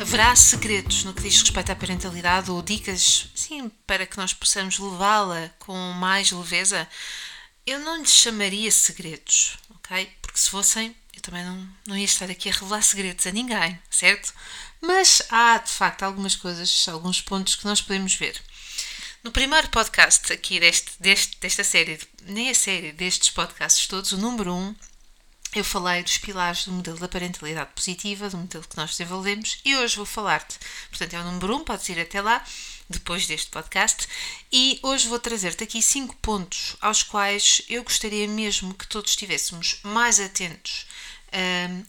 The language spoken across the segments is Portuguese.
Haverá segredos no que diz respeito à parentalidade ou dicas, sim, para que nós possamos levá-la com mais leveza? Eu não lhes chamaria segredos, ok? Porque se fossem, eu também não, não ia estar aqui a revelar segredos a ninguém, certo? Mas há, de facto, algumas coisas, alguns pontos que nós podemos ver. No primeiro podcast aqui deste, deste, desta série, nem a série, destes podcasts todos, o número 1, um, eu falei dos pilares do modelo da parentalidade positiva, do modelo que nós desenvolvemos, e hoje vou falar-te. Portanto, é o número 1, um, podes ir até lá, depois deste podcast, e hoje vou trazer-te aqui cinco pontos aos quais eu gostaria mesmo que todos estivéssemos mais atentos,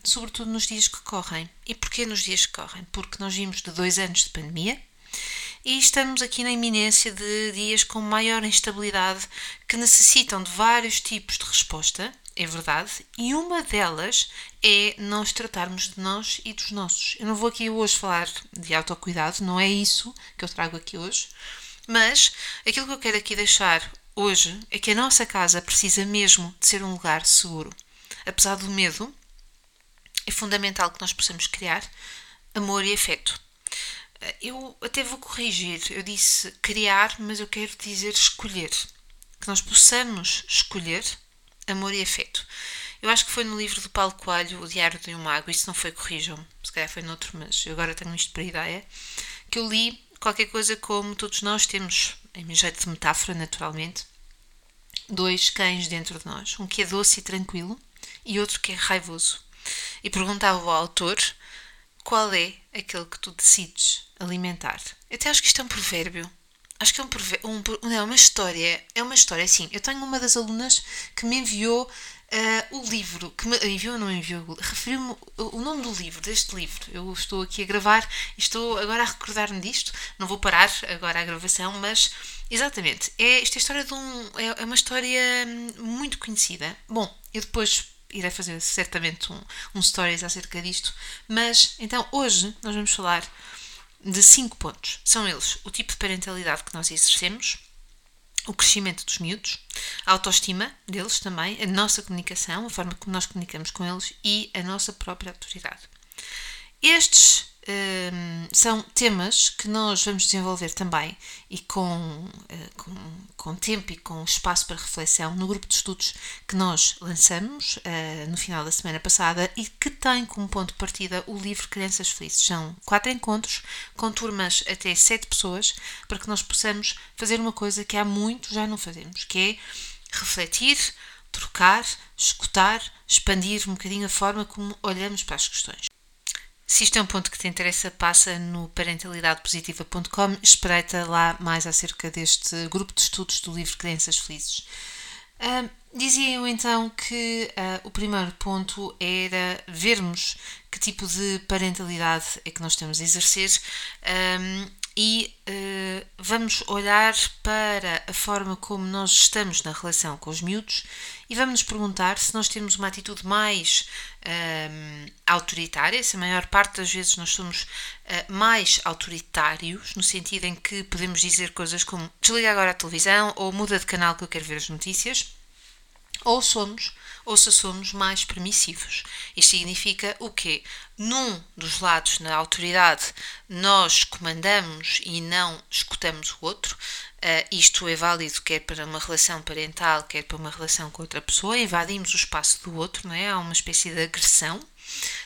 sobretudo nos dias que correm. E porquê nos dias que correm? Porque nós vimos de dois anos de pandemia e estamos aqui na iminência de dias com maior instabilidade que necessitam de vários tipos de resposta é verdade, e uma delas é nós tratarmos de nós e dos nossos. Eu não vou aqui hoje falar de autocuidado, não é isso que eu trago aqui hoje, mas aquilo que eu quero aqui deixar hoje é que a nossa casa precisa mesmo de ser um lugar seguro. Apesar do medo, é fundamental que nós possamos criar amor e afeto. Eu até vou corrigir, eu disse criar, mas eu quero dizer escolher. Que nós possamos escolher Amor e Afeto. Eu acho que foi no livro do Paulo Coelho, O Diário de um Mago, isso não foi, corrijam-me, se calhar foi noutro, mas eu agora tenho isto para ideia, que eu li qualquer coisa como todos nós temos, em jeito de metáfora, naturalmente, dois cães dentro de nós, um que é doce e tranquilo e outro que é raivoso. E perguntava ao autor qual é aquele que tu decides alimentar. Até acho que isto é um provérbio acho que é um, um, não, é uma história, é uma história assim. Eu tenho uma das alunas que me enviou uh, o livro, que me enviou, não enviou, referiu-me o nome do livro, deste livro. Eu estou aqui a gravar e estou agora a recordar-me disto. Não vou parar agora a gravação, mas exatamente, é, esta é história de um, é, é uma história muito conhecida. Bom, eu depois irei fazer certamente um, um stories acerca disto, mas então hoje nós vamos falar de cinco pontos. São eles o tipo de parentalidade que nós exercemos, o crescimento dos miúdos, a autoestima deles também, a nossa comunicação, a forma como nós comunicamos com eles e a nossa própria autoridade. Estes um, são temas que nós vamos desenvolver também e com, uh, com, com, tempo e com espaço para reflexão no grupo de estudos que nós lançamos uh, no final da semana passada e que tem como ponto de partida o livro Crianças Felizes. São quatro encontros com turmas até sete pessoas para que nós possamos fazer uma coisa que há muito já não fazemos, que é refletir, trocar, escutar, expandir um bocadinho a forma como olhamos para as questões. Se isto é um ponto que te interessa, passa no parentalidadepositiva.com, espreita lá mais acerca deste grupo de estudos do livro Crianças Felizes. Uh, dizia eu então que uh, o primeiro ponto era vermos que tipo de parentalidade é que nós estamos a exercer um, e uh, vamos olhar para a forma como nós estamos na relação com os miúdos e vamos nos perguntar se nós temos uma atitude mais um, autoritária, se a maior parte das vezes nós somos uh, mais autoritários, no sentido em que podemos dizer coisas como desliga agora a televisão ou muda de canal que eu quero ver as notícias, ou somos ou se somos mais permissivos. Isto significa o quê? Num dos lados, na autoridade, nós comandamos e não escutamos o outro. Uh, isto é válido quer para uma relação parental, quer para uma relação com outra pessoa. Invadimos o espaço do outro, não é? Há uma espécie de agressão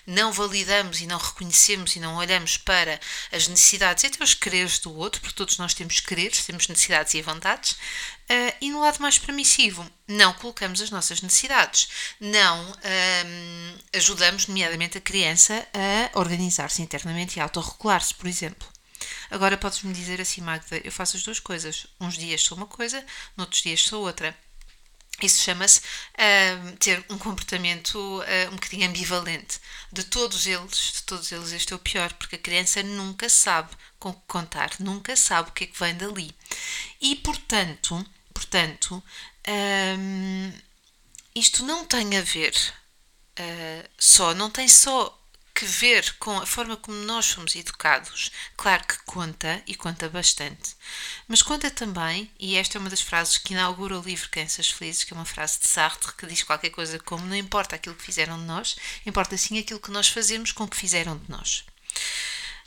não validamos e não reconhecemos e não olhamos para as necessidades e até os quereres do outro, porque todos nós temos quereres, temos necessidades e vontades, uh, e no lado mais permissivo, não colocamos as nossas necessidades, não um, ajudamos, nomeadamente, a criança a organizar-se internamente e autorregular-se, por exemplo. Agora podes-me dizer assim, Magda, eu faço as duas coisas. Uns dias sou uma coisa, noutros dias sou outra. Isso chama-se uh, ter um comportamento uh, um bocadinho ambivalente. De todos eles, de todos eles, este é o pior, porque a criança nunca sabe com que contar, nunca sabe o que é que vem dali. E portanto, portanto, isto não tem a ver uh, só, não tem só que ver com a forma como nós somos educados. Claro que conta e conta bastante, mas conta também, e esta é uma das frases que inaugura o livro Crianças Felizes, que é uma frase de Sartre que diz qualquer coisa como: Não importa aquilo que fizeram de nós, importa sim aquilo que nós fazemos com o que fizeram de nós.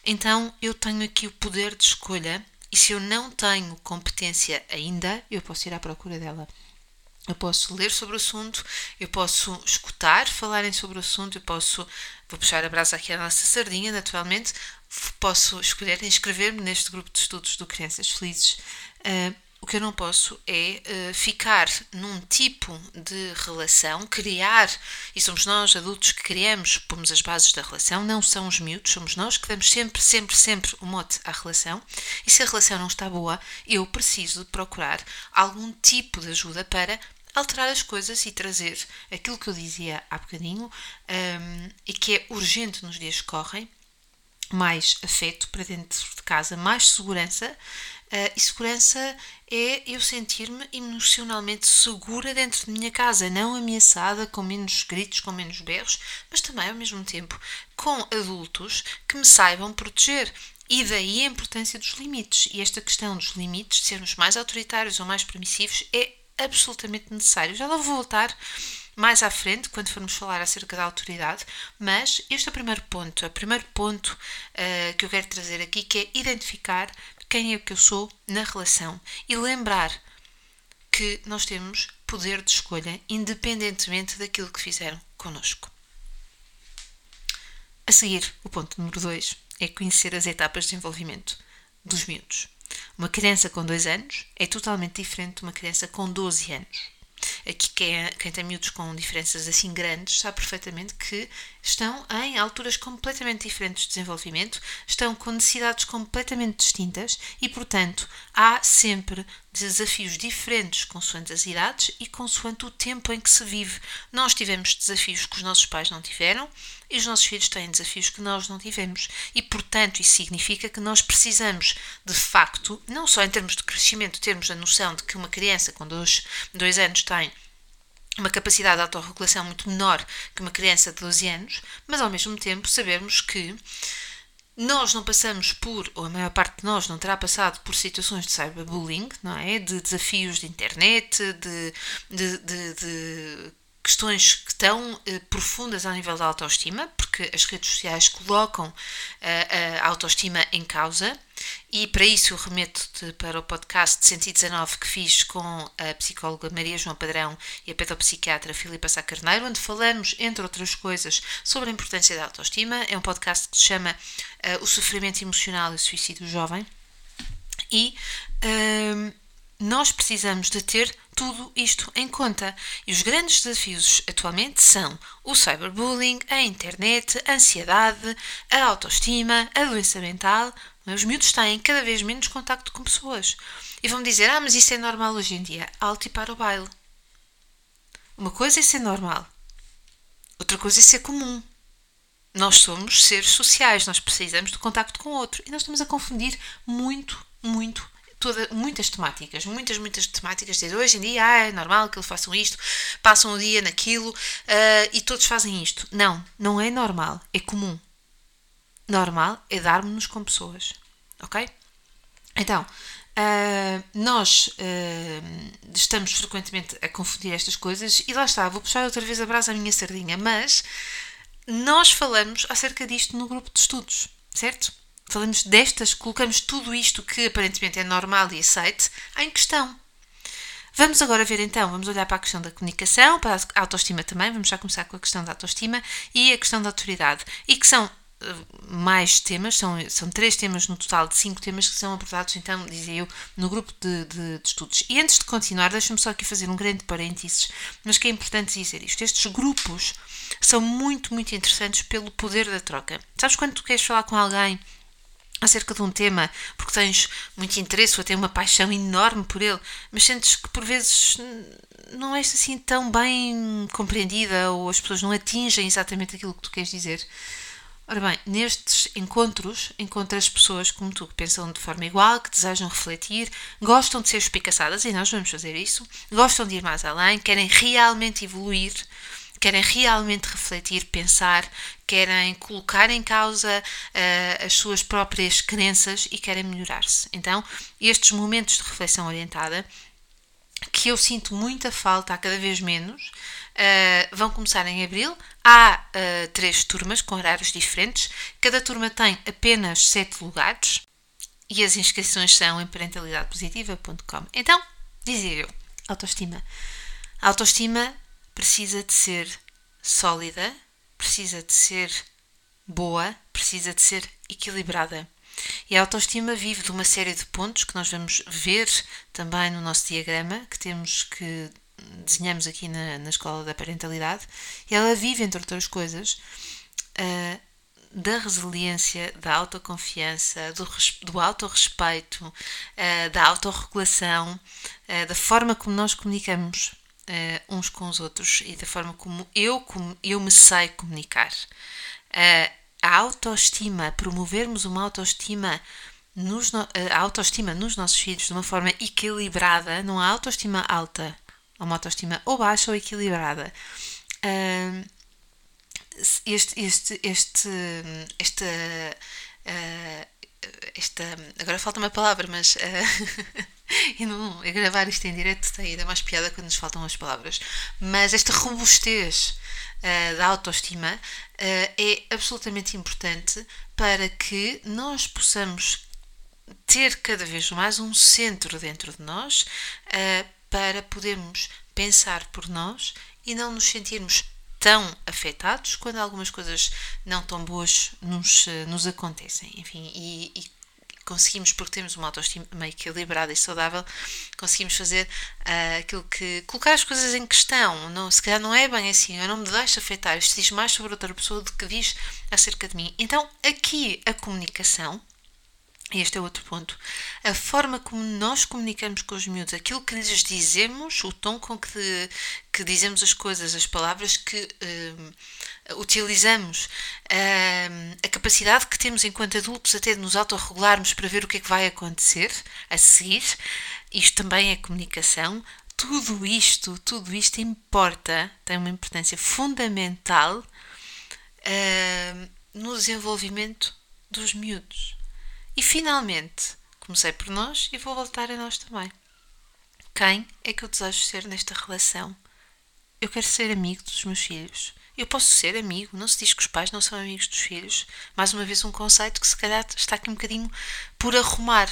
Então eu tenho aqui o poder de escolha, e se eu não tenho competência ainda, eu posso ir à procura dela. Eu posso ler sobre o assunto, eu posso escutar falarem sobre o assunto, eu posso, vou puxar a brasa aqui à nossa sardinha, naturalmente, posso escolher inscrever-me neste grupo de estudos do Crianças Felizes. Uh, o que eu não posso é uh, ficar num tipo de relação, criar, e somos nós adultos que criamos, pomos as bases da relação, não são os miúdos, somos nós que damos sempre, sempre, sempre o mote à relação. E se a relação não está boa, eu preciso de procurar algum tipo de ajuda para alterar as coisas e trazer aquilo que eu dizia há bocadinho um, e que é urgente nos dias que correm, mais afeto para dentro de casa, mais segurança. Uh, e segurança é eu sentir-me emocionalmente segura dentro de minha casa, não ameaçada, com menos gritos, com menos berros, mas também ao mesmo tempo com adultos que me saibam proteger. E daí a importância dos limites. E esta questão dos limites, de sermos mais autoritários ou mais permissivos, é absolutamente necessário. Já lá vou voltar mais à frente, quando formos falar acerca da autoridade, mas este é o primeiro ponto, é o primeiro ponto uh, que eu quero trazer aqui, que é identificar quem é que eu sou na relação e lembrar que nós temos poder de escolha independentemente daquilo que fizeram connosco. A seguir, o ponto número 2 é conhecer as etapas de desenvolvimento dos miúdos. Uma criança com 2 anos é totalmente diferente de uma criança com 12 anos. Aqui quem, é, quem tem miúdos com diferenças assim grandes sabe perfeitamente que estão em alturas completamente diferentes de desenvolvimento, estão com necessidades completamente distintas e, portanto, há sempre desafios diferentes consoante as idades e consoante o tempo em que se vive. Nós tivemos desafios que os nossos pais não tiveram e os nossos filhos têm desafios que nós não tivemos. E, portanto, isso significa que nós precisamos, de facto, não só em termos de crescimento, termos a noção de que uma criança com dois, dois anos tem uma capacidade de autorregulação muito menor que uma criança de 12 anos, mas ao mesmo tempo sabermos que nós não passamos por, ou a maior parte de nós não terá passado por situações de cyberbullying, não é? De desafios de internet, de, de, de, de questões que estão eh, profundas a nível da autoestima, porque as redes sociais colocam eh, a autoestima em causa, e para isso eu remeto-te para o podcast 119 que fiz com a psicóloga Maria João Padrão e a pedopsiquiatra Filipa Sá Carneiro, onde falamos, entre outras coisas, sobre a importância da autoestima. É um podcast que se chama uh, O Sofrimento Emocional e o Suicídio Jovem. E uh, nós precisamos de ter tudo isto em conta. E os grandes desafios atualmente são o cyberbullying, a internet, a ansiedade, a autoestima, a doença mental. Os miúdos têm cada vez menos contacto com pessoas. E vão dizer: Ah, mas isso é normal hoje em dia. Alto e para o baile. Uma coisa é ser normal, outra coisa é ser comum. Nós somos seres sociais, nós precisamos de contacto com o outro. E nós estamos a confundir muito, muito toda, muitas temáticas, muitas, muitas temáticas. Dizer, hoje em dia ah, é normal que eles façam isto, passam o dia naquilo uh, e todos fazem isto. Não, não é normal, é comum. Normal é darmos-nos com pessoas, ok? Então, uh, nós uh, estamos frequentemente a confundir estas coisas e lá está, vou puxar outra vez a brasa à minha sardinha, mas nós falamos acerca disto no grupo de estudos, certo? Falamos destas, colocamos tudo isto que aparentemente é normal e aceite em questão. Vamos agora ver então, vamos olhar para a questão da comunicação, para a autoestima também, vamos já começar com a questão da autoestima e a questão da autoridade, e que são uh, mais temas, são, são três temas no total de cinco temas que são abordados, então, dizia eu, no grupo de, de, de estudos. E antes de continuar, deixa-me só aqui fazer um grande parênteses, mas que é importante dizer isto. Estes grupos são muito, muito interessantes pelo poder da troca. Sabes quando tu queres falar com alguém acerca de um tema porque tens muito interesse ou até uma paixão enorme por ele, mas sentes que por vezes não és assim tão bem compreendida ou as pessoas não atingem exatamente aquilo que tu queres dizer. Ora bem, nestes encontros encontras pessoas como tu que pensam de forma igual, que desejam refletir, gostam de ser espicaçadas e nós vamos fazer isso, gostam de ir mais além, querem realmente evoluir querem realmente refletir, pensar, querem colocar em causa uh, as suas próprias crenças e querem melhorar-se. Então, estes momentos de reflexão orientada, que eu sinto muita falta, há cada vez menos, uh, vão começar em abril. Há uh, três turmas com horários diferentes, cada turma tem apenas sete lugares e as inscrições são em parentalidadepositiva.com. Então, dizia eu, autoestima. autoestima precisa de ser sólida, precisa de ser boa, precisa de ser equilibrada. E a autoestima vive de uma série de pontos que nós vamos ver também no nosso diagrama, que temos que desenhamos aqui na, na escola da parentalidade, e ela vive, entre outras coisas, uh, da resiliência, da autoconfiança, do, do autorrespeito, uh, da autorregulação, uh, da forma como nós comunicamos uh, uns com os outros e da forma como eu, como eu me sei comunicar. Uh, a autoestima, promovermos uma autoestima nos, a autoestima nos nossos filhos de uma forma equilibrada, não há autoestima alta, uma autoestima ou baixa ou equilibrada. Uh, este, este, este, esta, uh, esta, agora falta uma palavra, mas uh, e não, a gravar isto em direto tem ainda mais piada quando nos faltam as palavras. Mas esta robustez uh, da autoestima uh, é absolutamente importante para que nós possamos ter cada vez mais um centro dentro de nós uh, para podermos pensar por nós e não nos sentirmos tão afetados quando algumas coisas não tão boas nos, nos acontecem. Enfim, e, e conseguimos, porque temos uma autoestima equilibrada e saudável, conseguimos fazer uh, aquilo que. colocar as coisas em questão. Não, se calhar não é bem assim, eu não me deixo afetar. Isto diz mais sobre outra pessoa do que diz acerca de mim. Então, aqui a comunicação. Este é outro ponto. A forma como nós comunicamos com os miúdos, aquilo que lhes dizemos, o tom com que, que dizemos as coisas, as palavras que uh, utilizamos a capacidade que temos enquanto adultos até de nos autorregularmos para ver o que é que vai acontecer a seguir, isto também é comunicação. Tudo isto, tudo isto importa, tem uma importância fundamental uh, no desenvolvimento dos miúdos. E finalmente, comecei por nós e vou voltar a nós também. Quem é que eu desejo ser nesta relação? Eu quero ser amigo dos meus filhos. Eu posso ser amigo, não se diz que os pais não são amigos dos filhos. Mais uma vez, um conceito que se calhar está aqui um bocadinho por arrumar.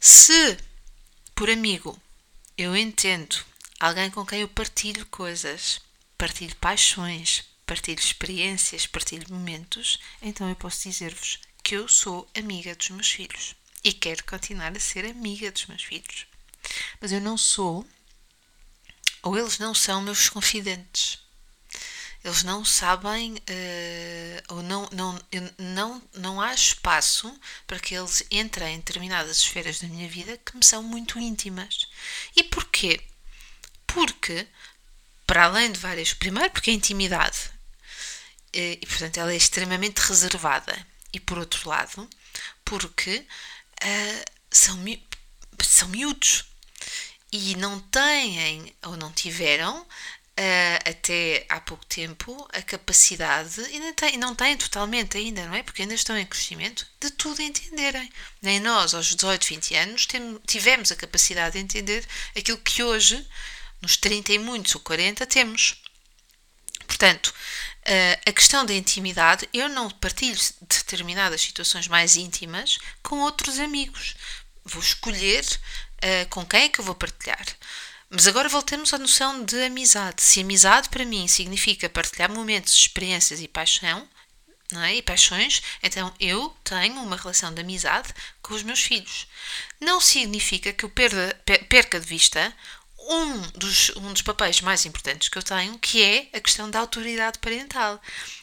Se por amigo eu entendo alguém com quem eu partilho coisas, partilho paixões, partilho experiências, partilho momentos, então eu posso dizer-vos que eu sou amiga dos meus filhos e quero continuar a ser amiga dos meus filhos. Mas eu não sou, ou eles não são meus confidentes eles não sabem uh, ou não, não, não, não há espaço para que eles entrem em determinadas esferas da minha vida que me são muito íntimas. E porquê? Porque, para além de várias. Primeiro, porque a intimidade, uh, e portanto ela é extremamente reservada. E por outro lado, porque uh, são, mi são miúdos e não têm ou não tiveram uh, até há pouco tempo a capacidade, e não têm, não têm totalmente ainda, não é? Porque ainda estão em crescimento, de tudo entenderem. Nem nós, aos 18, 20 anos, tivemos a capacidade de entender aquilo que hoje, nos 30 e muitos ou 40, temos. Portanto, uh, a questão da intimidade, eu não partilho determinadas situações mais íntimas com outros amigos. Vou escolher uh, com quem é que eu vou partilhar. Mas agora voltemos à noção de amizade. Se amizade para mim significa partilhar momentos, experiências e paixão, é? e paixões, então eu tenho uma relação de amizade com os meus filhos. Não significa que eu perda, perca de vista um dos, um dos papéis mais importantes que eu tenho, que é a questão da autoridade parental.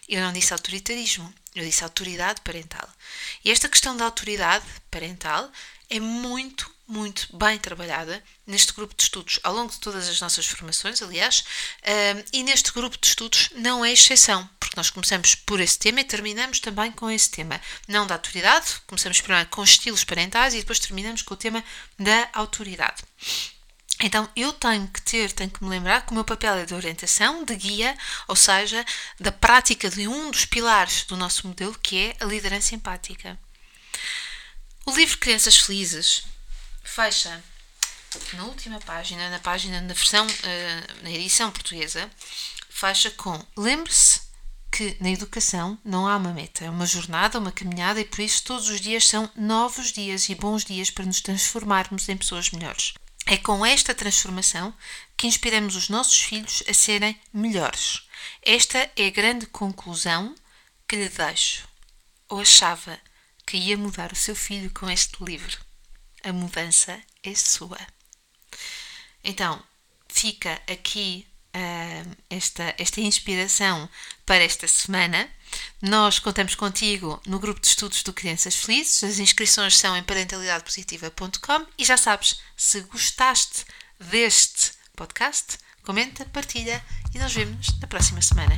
Eu não disse autoritarismo, eu disse autoridade parental. E esta questão da autoridade parental é muito, muito bem trabalhada neste grupo de estudos, ao longo de todas as nossas formações, aliás, e neste grupo de estudos não é exceção, porque nós começamos por esse tema e terminamos também com esse tema. Não da autoridade, começamos primeiro com estilos parentais e depois terminamos com o tema da autoridade. Então eu tenho que ter, tenho que me lembrar que o meu papel é de orientação, de guia, ou seja, da prática de um dos pilares do nosso modelo, que é a liderança empática. O livro Crianças Felizes fecha na última página, na página na versão, uh, na edição portuguesa, fecha com lembre-se que na educação não há uma meta, é uma jornada, uma caminhada e por isso todos os dias são novos dias e bons dias para nos transformarmos em pessoas melhores. É com esta transformação que inspiramos os nossos filhos a serem melhores. Esta é a grande conclusão que lhe deixo. Ou achava que ia mudar o seu filho com este livro. A mudança é sua. Então, fica aqui uh, esta, esta inspiração para esta semana. Nós contamos contigo no grupo de estudos do Crianças Felizes. As inscrições são em parentalidadepositiva.com e já sabes, se gostaste deste podcast, comenta, partilha e nós vemos na próxima semana.